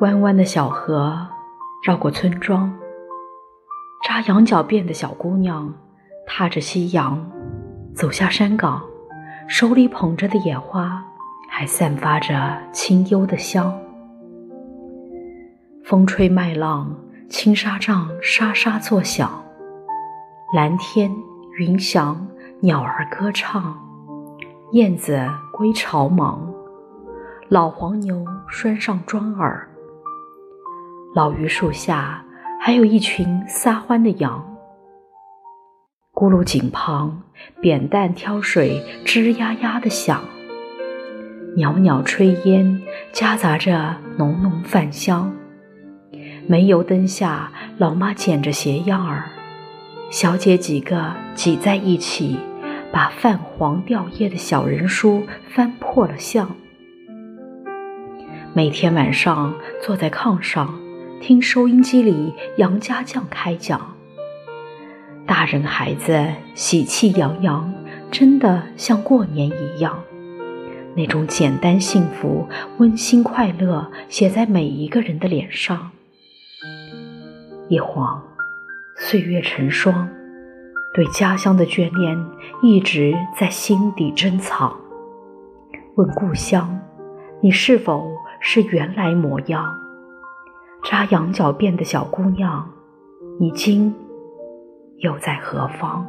弯弯的小河绕过村庄，扎羊角辫的小姑娘踏着夕阳走下山岗，手里捧着的野花还散发着清幽的香。风吹麦浪，青纱帐沙沙作响，蓝天云翔，鸟儿歌唱，燕子归巢忙，老黄牛拴上桩儿。老榆树下，还有一群撒欢的羊。咕噜井旁，扁担挑水吱呀呀的响。袅袅炊烟夹杂着浓浓饭香。煤油灯下，老妈捡着鞋样儿，小姐几个挤在一起，把泛黄掉页的小人书翻破了相。每天晚上坐在炕上。听收音机里杨家将开讲，大人孩子喜气洋洋，真的像过年一样。那种简单幸福、温馨快乐，写在每一个人的脸上。一晃，岁月成霜，对家乡的眷恋一直在心底珍藏。问故乡，你是否是原来模样？扎羊角辫的小姑娘，你今又在何方？